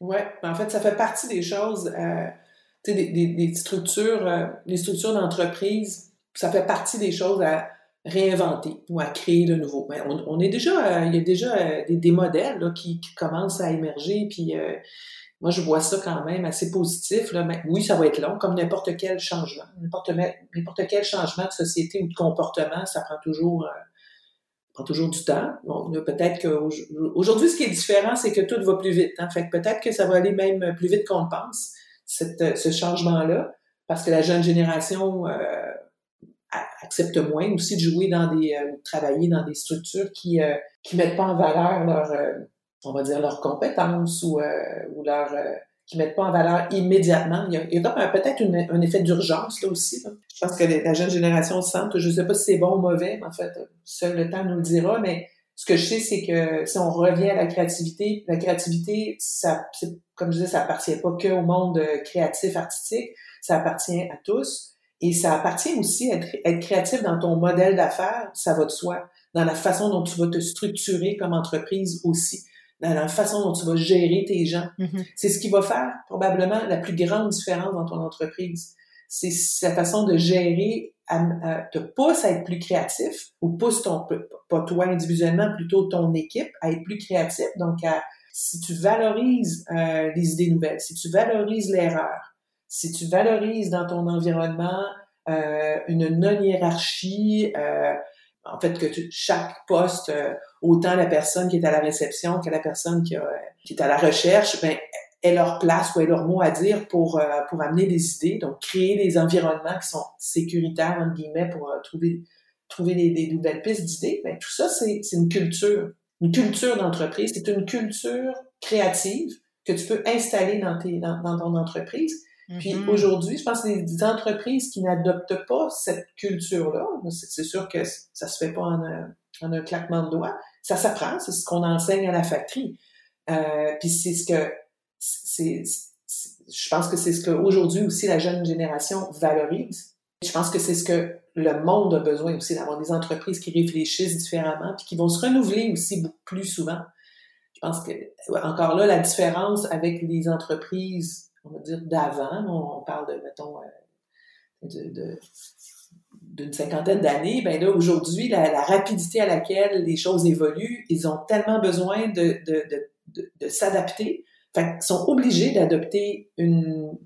[SPEAKER 2] Oui, en fait, ça fait partie des choses. Euh des, des, des, structures, euh, structures d'entreprise, ça fait partie des choses à réinventer ou à créer de nouveau. Mais on, on est déjà, euh, il y a déjà euh, des, des, modèles là, qui, qui, commencent à émerger, puis moi je vois ça quand même assez positif. Là. Mais oui, ça va être long, comme n'importe quel changement, n'importe n'importe quel changement de société ou de comportement, ça prend toujours prend toujours du temps. Bon, peut-être qu'aujourd'hui, ce qui est différent, c'est que tout va plus vite. Hein. Fait que peut-être que ça va aller même plus vite qu'on le pense cette, ce changement-là, parce que la jeune génération euh, accepte moins aussi de jouer dans des, euh, travailler dans des structures qui euh, qui mettent pas en valeur leur, euh, on va dire leurs compétences ou ou leur qui mettent pas en valeur immédiatement. Il y a, a peut-être un effet d'urgence là aussi. Je pense que la jeune génération se sent, je sais pas si c'est bon ou mauvais, en fait, seul le temps nous le dira, mais ce que je sais, c'est que si on revient à la créativité, la créativité, ça, comme je disais, ça appartient pas que au monde euh, créatif, artistique, ça appartient à tous. Et ça appartient aussi à être, créatif dans ton modèle d'affaires, ça va de soi, dans la façon dont tu vas te structurer comme entreprise aussi, dans la façon dont tu vas gérer tes gens. Mm-hmm. C'est ce qui va faire probablement la plus grande différence dans ton entreprise. C'est sa façon de gérer te pousse à être plus créatif ou pousse ton pas toi individuellement plutôt ton équipe à être plus créatif donc si tu valorises euh, les idées nouvelles si tu valorises l'erreur si tu valorises dans ton environnement euh, une non hiérarchie euh, en fait que chaque poste autant la personne qui est à la réception que la personne qui, qui est à la recherche ben aient leur place ou aient leur mot à dire pour, euh, pour amener des idées, donc créer des environnements qui sont sécuritaires, entre guillemets, pour euh, trouver, trouver des, des, nouvelles pistes d'idées. Ben, tout ça, c'est une culture. Une culture d'entreprise, c'est une culture créative que tu peux installer dans, tes, dans, dans ton entreprise. Puis mm-hmm. aujourd'hui, je pense que les entreprises qui n'adoptent pas cette culture-là, c'est sûr que ça se fait pas en un, en un claquement de doigts, ça s'apprend, c'est ce qu'on enseigne à la factory. Euh, puis c'est ce que c'est, je pense que c'est ce qu'aujourd'hui aussi la jeune génération valorise. Je pense que c'est ce que le monde a besoin aussi, d'avoir des entreprises qui réfléchissent différemment puis qui vont se renouveler aussi beaucoup plus souvent. Je pense que, encore là, la différence avec les entreprises, on va dire, d'avant, on, parle de, mettons, euh, d'une cinquantaine d'années, ben là, aujourd'hui, la, rapidité à laquelle les choses évoluent, ils ont tellement besoin de, de, de s'adapter fait sont obligés d'adopter une,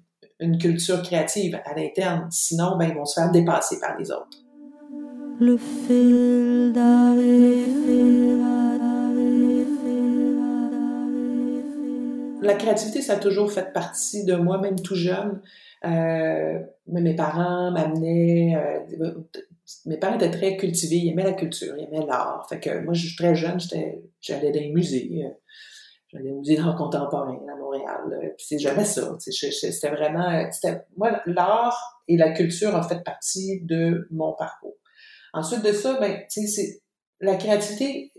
[SPEAKER 2] une culture créative à l'interne. Sinon, ben, ils vont se faire dépasser par les autres. Le fil La créativité, ça a toujours fait partie de moi, même tout jeune. Euh, mes parents m'amenaient... Euh, mes parents étaient très cultivés, ils aimaient la culture, ils aimaient l'art. Fait que moi, je suis très jeune, j'allais dans les musées. J'allais au musée d'art contemporain à Montréal. C'est jamais ça. C'était vraiment... Moi, l'art et la culture ont fait partie de mon parcours. Ensuite de ça, ben, tu sais, c'est la créativité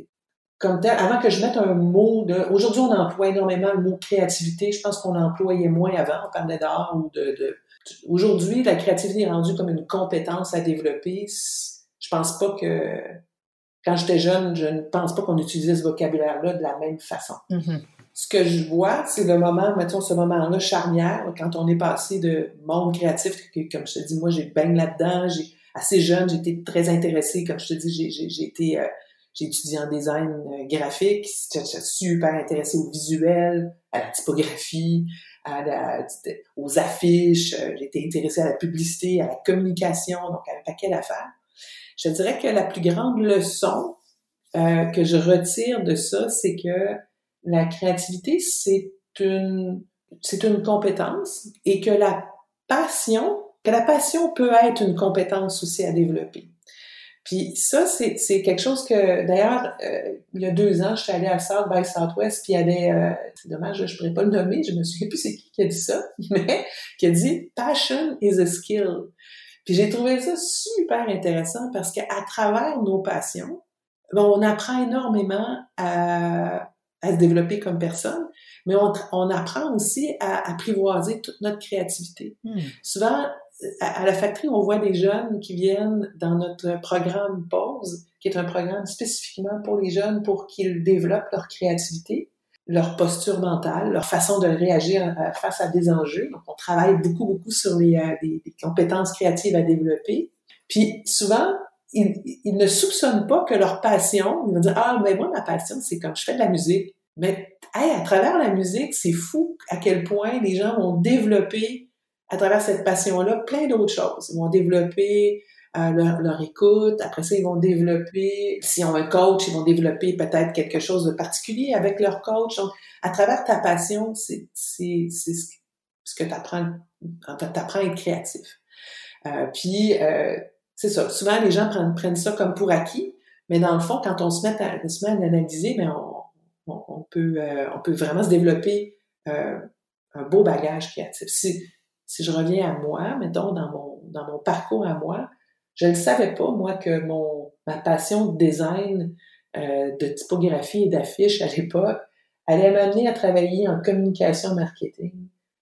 [SPEAKER 2] comme tel, avant que je mette un mot de... Aujourd'hui, on emploie énormément le mot créativité. Je pense qu'on employait moins avant. On parlait d'art ou de... de... Aujourd'hui, la créativité est rendue comme une compétence à développer. Je pense pas que quand j'étais jeune, je ne pense pas qu'on utilisait ce vocabulaire-là de la même façon. Mm-hmm. Ce que je vois, c'est le moment, mettons, ce moment-là charnière, quand on est passé de monde créatif, comme je te dis, moi, j'ai baigne là-dedans, j'ai assez jeune, été très intéressée, comme je te dis, j'ai été, euh, j'ai étudié en design euh, graphique, j'étais super intéressée au visuel, à la typographie, à la, aux affiches, euh, j'étais intéressée à la publicité, à la communication, donc à un paquet d'affaires. Je dirais que la plus grande leçon euh, que je retire de ça, c'est que la créativité, c'est une, c'est une compétence et que la passion, que la passion peut être une compétence aussi à développer. Puis ça, c'est, quelque chose que, d'ailleurs, euh, il y a deux ans, je suis allée à South by Southwest, puis il y avait, euh, c'est dommage, je ne pourrais pas le nommer, je me souviens plus c'est qui qui a dit ça, mais qui a dit « Passion is a skill ». Puis j'ai trouvé ça super intéressant parce qu'à travers nos passions, ben, on apprend énormément à, à se développer comme personne, mais on, on apprend aussi à apprivoiser toute notre créativité. Hmm. Souvent, à, la factory, on voit des jeunes qui viennent dans notre programme Pause, qui est un programme spécifiquement pour les jeunes pour qu'ils développent leur créativité, leur posture mentale, leur façon de réagir euh, face à des enjeux. Donc, on travaille beaucoup, beaucoup sur les, euh, compétences créatives à développer. Puis, souvent, ils, ils, ne soupçonnent pas que leur passion, ils vont dire, ah, mais moi, ma passion, c'est comme je fais de la musique. Mais, hey, à travers la musique, c'est fou à quel point les gens vont développer à travers cette passion-là plein d'autres choses. Ils vont développer euh, leur, écoute. Après ça, ils vont développer, si on a un coach, ils vont développer peut-être quelque chose de particulier avec leur coach. Donc, à travers ta passion, c'est ce que tu apprends, à être créatif. Euh, puis, euh, c'est ça. Souvent, les gens prennent, prennent ça comme pour acquis, mais dans le fond, quand on se met à, se met à analyser, mais on, on, on, peut, euh, on peut vraiment se développer euh, un beau bagage créatif. Si, si je reviens à moi, mettons, dans mon, dans mon parcours à moi, je ne savais pas, moi, que mon, ma passion de design, euh, de typographie et d'affiches à l'époque allait m'amener à travailler en communication marketing,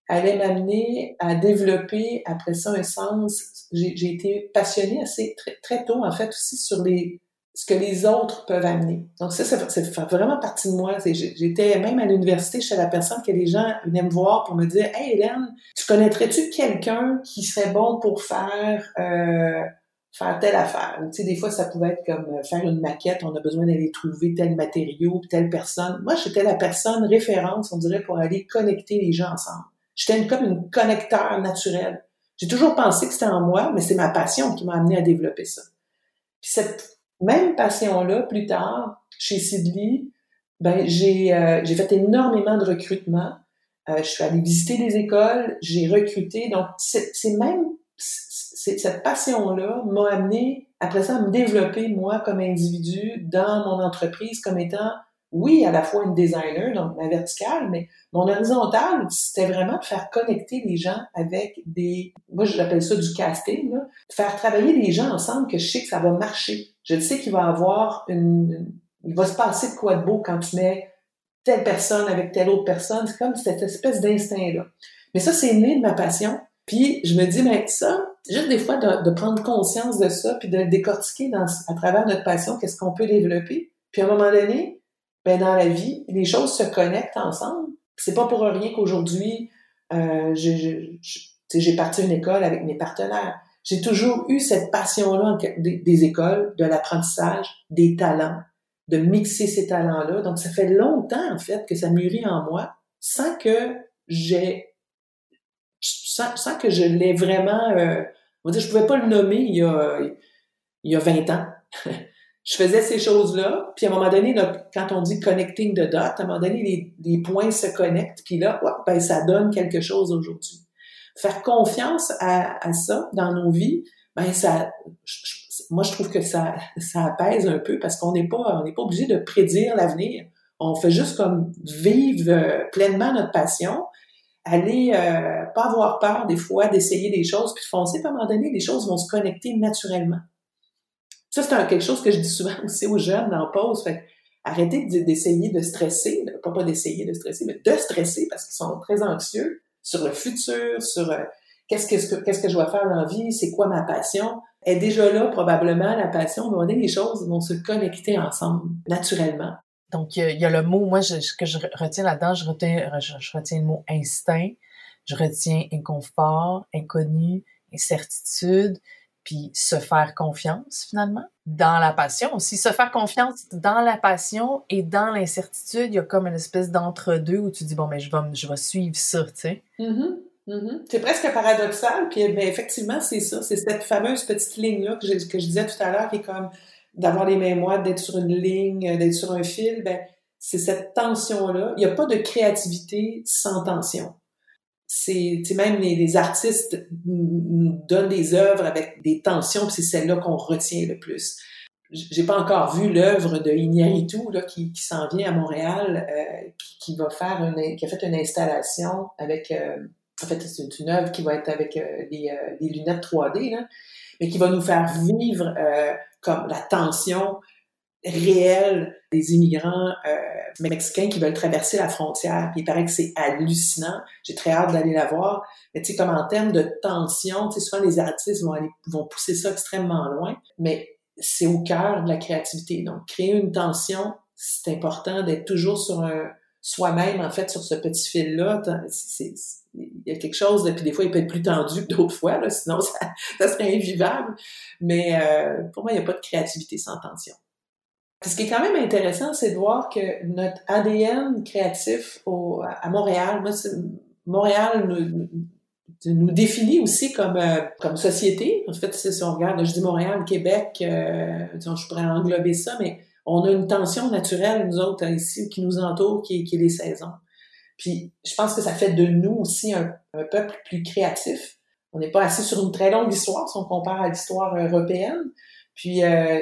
[SPEAKER 2] allait m'amener à développer après ça un sens. J'ai été passionnée assez très, très tôt, en fait, aussi sur les, ce que les autres peuvent amener. Donc ça, ça, fait vraiment partie de moi. J'étais même à l'université, j'étais la personne que les gens venaient me voir pour me dire « Hey Hélène, tu connaîtrais-tu quelqu'un qui serait bon pour faire euh, faire telle affaire? » Tu sais, des fois, ça pouvait être comme euh, faire une maquette, on a besoin d'aller trouver tel matériau, telle personne. Moi, j'étais la personne référence, on dirait, pour aller connecter les gens ensemble. J'étais comme une connecteur naturel. J'ai toujours pensé que c'était en moi, mais c'est ma passion qui m'a amené à développer ça. Puis cette même passion-là, plus tard, chez Sidley, ben, j'ai euh, fait énormément de recrutement. Euh, je suis allée visiter des écoles, j'ai recruté. Donc, c'est même cette passion-là m'a amené après ça à me développer moi comme individu dans mon entreprise comme étant oui, à la fois une designer, donc ma verticale, mais mon horizontale, c'était vraiment de faire connecter les gens avec des, moi j'appelle ça du casting, là, faire travailler les gens ensemble que je sais que ça va marcher. Je sais qu'il va avoir une, il va se passer de quoi de beau quand tu mets telle personne avec telle autre personne. C'est comme cette espèce d'instinct-là. Mais ça, c'est né de ma passion. Puis je me dis, mais ça, juste des fois de, de, prendre conscience de ça, puis de le décortiquer dans, à travers notre passion, qu'est-ce qu'on peut développer. Puis à un moment donné, ben dans la vie, les choses se connectent ensemble. C'est pas pour rien qu'aujourd'hui, euh, j'ai parti une école avec mes partenaires. J'ai toujours eu cette passion-là des, écoles, de l'apprentissage, des talents, de mixer ces talents-là. Donc, ça fait longtemps, en fait, que ça mûrit en moi sans que j'ai, sans, sans, que je l'ai vraiment, euh, on dire, je pouvais pas le nommer il y a, il y a 20 ans. je faisais ces choses-là, puis à un moment donné, quand on dit connecting the dots, à un moment donné, les, les points se connectent, puis là, ben, ça donne quelque chose aujourd'hui. Faire confiance à, à, ça dans nos vies, ben ça, moi je trouve que ça, ça apaise un peu parce qu'on n'est pas, on n'est pas obligé de prédire l'avenir. On fait juste comme vivre euh, pleinement notre passion, aller euh, pas avoir peur des fois d'essayer des choses puis de foncer. Puis à un moment donné, les choses vont se connecter naturellement. Ça, c'est quelque chose que je dis souvent aussi aux jeunes dans pause. Fait arrêtez d'essayer de stresser, pas pas d'essayer de stresser, mais de stresser parce qu'ils sont très anxieux sur le futur, sur euh, qu'est-ce que qu'est-ce que je dois faire dans la vie, c'est quoi ma passion. Et déjà là, probablement, la passion, va les choses vont se connecter ensemble, naturellement.
[SPEAKER 1] Donc, il y, a le mot, moi, je, que je retiens là-dedans, je retiens, je retiens le mot instinct, je retiens inconfort, inconnu, incertitude, puis se faire confiance finalement dans la passion aussi se faire confiance dans la passion et dans l'incertitude il y a comme une espèce d'entre-deux où tu dis bon mais je vais je vais suivre ça tu sais
[SPEAKER 2] mm-hmm. Mm-hmm. C'est presque paradoxal, puis mais effectivement, c'est ça. C'est cette fameuse petite ligne-là que je, que je disais tout à l'heure, qui est comme d'avoir les mains moites, d'être sur une ligne, d'être sur un fil. Ben, c'est cette tension-là. Il n'y a pas de créativité sans tension c'est même les, artistes nous donnent des œuvres avec des tensions, c'est celle-là qu'on retient le plus. J'ai pas encore vu l'œuvre de Iñárritu là qui, s'en vient à Montréal, euh, qui, va faire une, qui a fait une installation avec, euh, en fait c'est une œuvre qui va être avec euh, des, lunettes 3D là, mais qui va nous faire vivre comme la tension réelle des immigrants euh, mexicains qui veulent traverser la frontière. Puis il paraît que c'est hallucinant. J'ai très hâte d'aller la voir. Mais tu sais, comme en termes de tension, tu sais, souvent les artistes vont aller, vont pousser ça extrêmement loin. Mais c'est au cœur de la créativité. Donc, créer une tension, c'est important d'être toujours sur un soi-même, en fait, sur ce petit fil-là. Il y a quelque chose, de, puis des fois, il peut être plus tendu que d'autres fois, là, sinon ça, ça serait invivable. Mais euh, pour moi, il n'y a pas de créativité sans tension. Ce qui est quand même intéressant, c'est de voir que notre ADN créatif au, à Montréal, moi, Montréal nous, nous, définit aussi comme, euh, comme société. En fait, si on regarde, je dis Montréal, Québec, euh, je pourrais englober ça, mais on a une tension naturelle, nous autres, ici, qui nous entoure, qui, qui est les saisons. Puis, je pense que ça fait de nous aussi un, peuple plus créatif. On n'est pas assis sur une très longue histoire si on compare à l'histoire européenne, puis euh,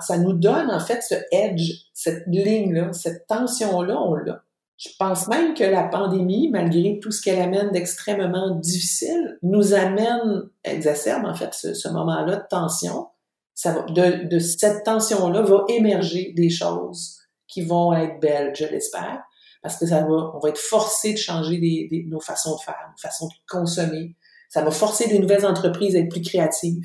[SPEAKER 2] ça nous donne en fait ce edge, cette ligne-là, cette tension-là, on l'a. Je pense même que la pandémie, malgré tout ce qu'elle amène d'extrêmement difficile, nous amène, exacerbe en fait ce, moment-là de tension. Ça va, de, de cette tension-là va émerger des choses qui vont être belles, je l'espère, parce que ça va, on va être forcé de changer des, nos façons de faire, nos façons de consommer, ça va forcer des nouvelles entreprises à être plus créatives.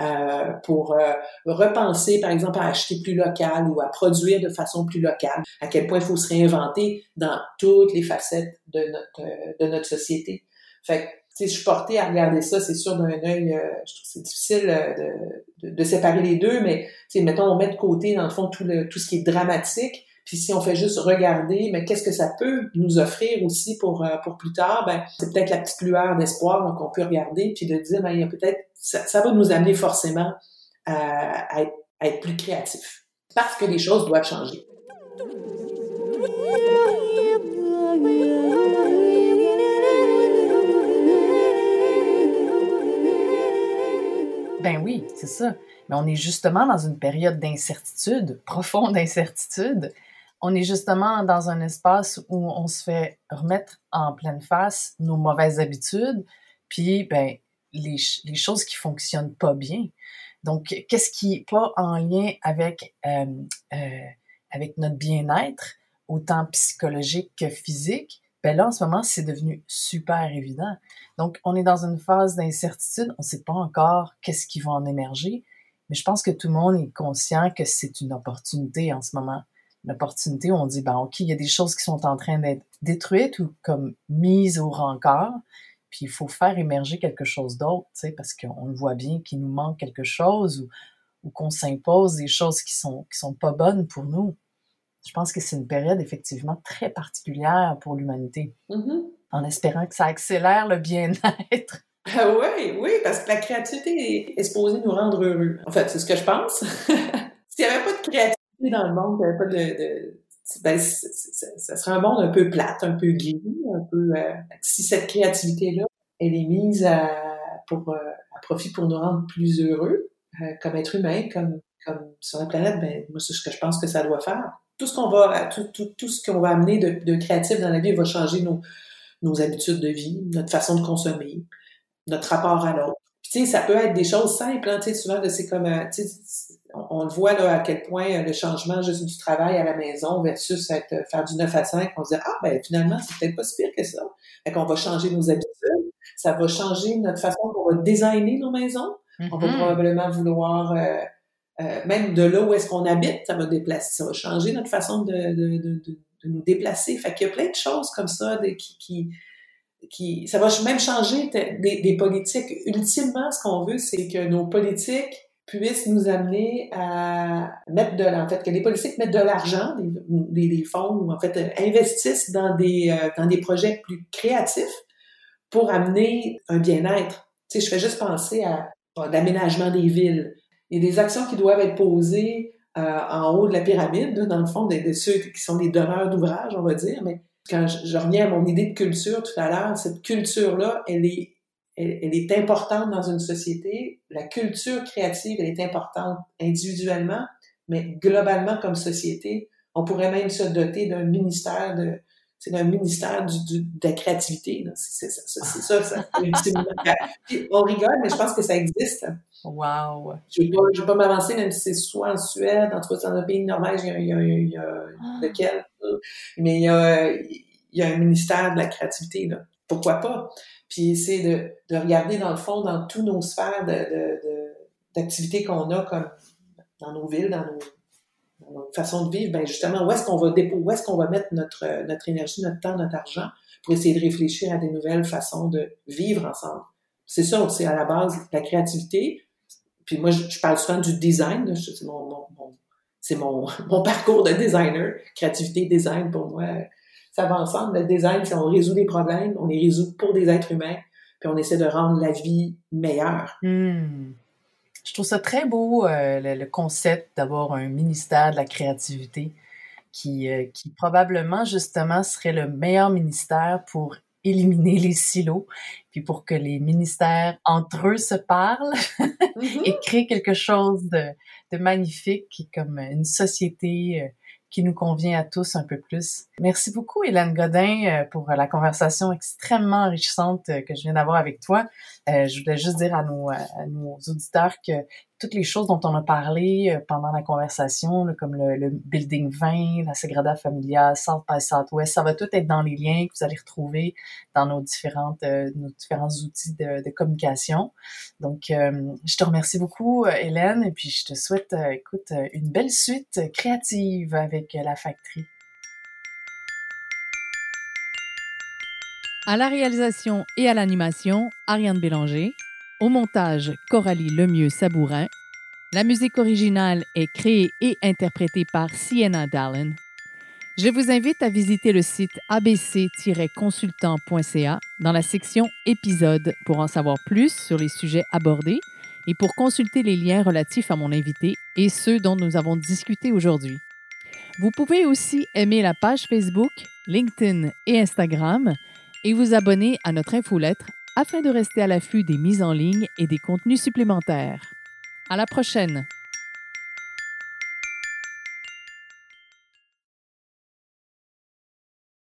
[SPEAKER 2] Euh, pour euh, repenser, par exemple, à acheter plus local ou à produire de façon plus locale. À quel point il faut se réinventer dans toutes les facettes de notre, euh, de notre société. Fait que, si je suis portée à regarder ça, c'est sûr d'un œil, euh, je trouve c'est difficile de, de, de, séparer les deux, mais mettons, on met de côté, dans le fond, tout, le, tout ce qui est dramatique, puis si on fait juste regarder, mais qu'est-ce que ça peut nous offrir aussi pour, euh, plus tard, ben c'est peut-être la petite lueur d'espoir qu'on peut regarder, puis de dire, ben, il y a peut-être, ça, ça, va nous amener forcément à, à, être, à être plus créatifs. Parce que les choses doivent changer.
[SPEAKER 1] Ben oui, c'est ça. Mais on est justement dans une période d'incertitude, profonde incertitude on est justement dans un espace où on se fait remettre en pleine face nos mauvaises habitudes, puis ben les, choses qui fonctionnent pas bien. Donc, qu'est-ce qui est pas en lien avec euh, euh, avec notre bien-être, autant psychologique que physique? Ben là, en ce moment, c'est devenu super évident. Donc, on est dans une phase d'incertitude. On ne sait pas encore qu'est-ce qui va en émerger, mais je pense que tout le monde est conscient que c'est une opportunité en ce moment l'opportunité où on dit, ben, OK, il y a des choses qui sont en train d'être détruites ou comme mises au rencard, puis il faut faire émerger quelque chose d'autre, tu sais, parce qu'on le voit bien qu'il nous manque quelque chose ou, ou qu'on s'impose des choses qui sont, qui sont pas bonnes pour nous. Je pense que c'est une période effectivement très particulière pour l'humanité, mm-hmm. en espérant que ça accélère le bien-être.
[SPEAKER 2] Ah oui, oui, parce que la créativité est, supposée nous rendre heureux. En fait, c'est ce que je pense. S'il n'y avait pas de créativité, dans le monde, pas de, ben, ça serait un monde un peu plate, un peu gris, un peu. Euh, si cette créativité-là, elle est mise à, pour euh, à profit pour nous rendre plus heureux, euh, comme être humain, comme comme sur la planète, ben moi c'est ce que je pense que ça doit faire. Tout ce qu'on va, tout, tout, tout ce qu'on va amener de, de, créatif dans la vie va changer nos nos habitudes de vie, notre façon de consommer, notre rapport à l'autre. Tu sais, ça peut être des choses simples, hein, tu sais, souvent c'est comme, tu sais, on, le voit là à quel point euh, le changement juste du travail à la maison versus être, euh, faire du 9 à 5, on se dit ah ben finalement c'est peut-être pas si pire que ça. Fait qu'on va changer nos habitudes, ça va changer notre façon dont on va designer nos maisons. On va mm-hmm. probablement vouloir euh, même de là où est-ce qu'on habite, ça va déplacer, ça va changer notre façon de, de, de, de nous déplacer. Fait qu'il y a plein de choses comme ça qui, qui ça va même changer des, politiques. Ultimement, ce qu'on veut, c'est que nos politiques puissent nous amener à mettre de en fait que les politiques mettent de l'argent, des, fonds, ou en fait investissent dans des euh, dans des projets plus créatifs pour amener un bien-être. Tu sais, je fais juste penser à, l'aménagement des villes. Il y a des actions qui doivent être posées euh, en haut de la pyramide, dans le fond, de, ceux qui sont des donneurs d'ouvrages, on va dire. Mais quand je, reviens à mon idée de culture tout à l'heure, cette culture-là, elle est, elle, est importante dans une société. La culture créative, elle est importante individuellement, mais globalement comme société, on pourrait même se doter d'un ministère de, c'est d'un ministère du, de la créativité. C'est ça, c'est ça, ça. on rigole, mais je pense que ça existe.
[SPEAKER 1] Wow!
[SPEAKER 2] Je ne vais pas, m'avancer, même si c'est soit en Suède, en tout cas, dans un pays de Norvège, il y a, il y a, ah. lequel, mais il y, a, il y a un ministère de la créativité. Là. Pourquoi pas? Puis c'est de, de regarder, dans le fond, dans toutes nos sphères d'activité qu'on a, comme dans nos villes, dans nos notre façon de vivre, ben justement, où est-ce qu'on va où est-ce qu'on va mettre notre, notre énergie, notre temps, notre argent pour essayer de réfléchir à des nouvelles façons de vivre ensemble? C'est ça, c'est à la base la créativité. Puis moi, je, parle souvent du design. C'est mon, c'est mon, mon, parcours de designer. Créativité, design, pour moi, ça va ensemble. Le design, c'est on résout des problèmes, on les résout pour des êtres humains, puis on essaie de rendre la vie meilleure.
[SPEAKER 1] Hmm. Je trouve ça très beau, euh, le, concept d'avoir un ministère de la créativité qui, euh, qui probablement, justement, serait le meilleur ministère pour éliminer les silos, puis pour que les ministères entre eux se parlent mm-hmm. et créent quelque chose de, de magnifique, comme une société euh, qui nous convient à tous un peu plus. Merci beaucoup, Hélène Godin, euh, pour la conversation extrêmement enrichissante euh, que je viens d'avoir avec toi. Euh, je voulais juste dire à nos, à nos auditeurs que toutes les choses dont on a parlé euh, pendant la conversation, comme le, Building 20, la Sagrada Familia, South by Southwest, ça va tout être dans les liens que vous allez retrouver dans nos différentes euh, nos différents outils de, de communication. Donc, euh, je te remercie beaucoup, Hélène, et puis je te souhaite, écoute, une belle suite créative avec la factory. À la réalisation et à l'animation, Ariane Bélanger. Au montage, Coralie Lemieux-Sabourin. La musique originale est créée et interprétée par Sienna Dallin. Je vous invite à visiter le site abc-consultant.ca dans la section Épisodes pour en savoir plus sur les sujets abordés et pour consulter les liens relatifs à mon invité et ceux dont nous avons discuté aujourd'hui. Vous pouvez aussi aimer la page Facebook, LinkedIn et Instagram et vous abonner à notre infolettre afin de rester à l'affût des mises en ligne et des contenus supplémentaires. À la prochaine!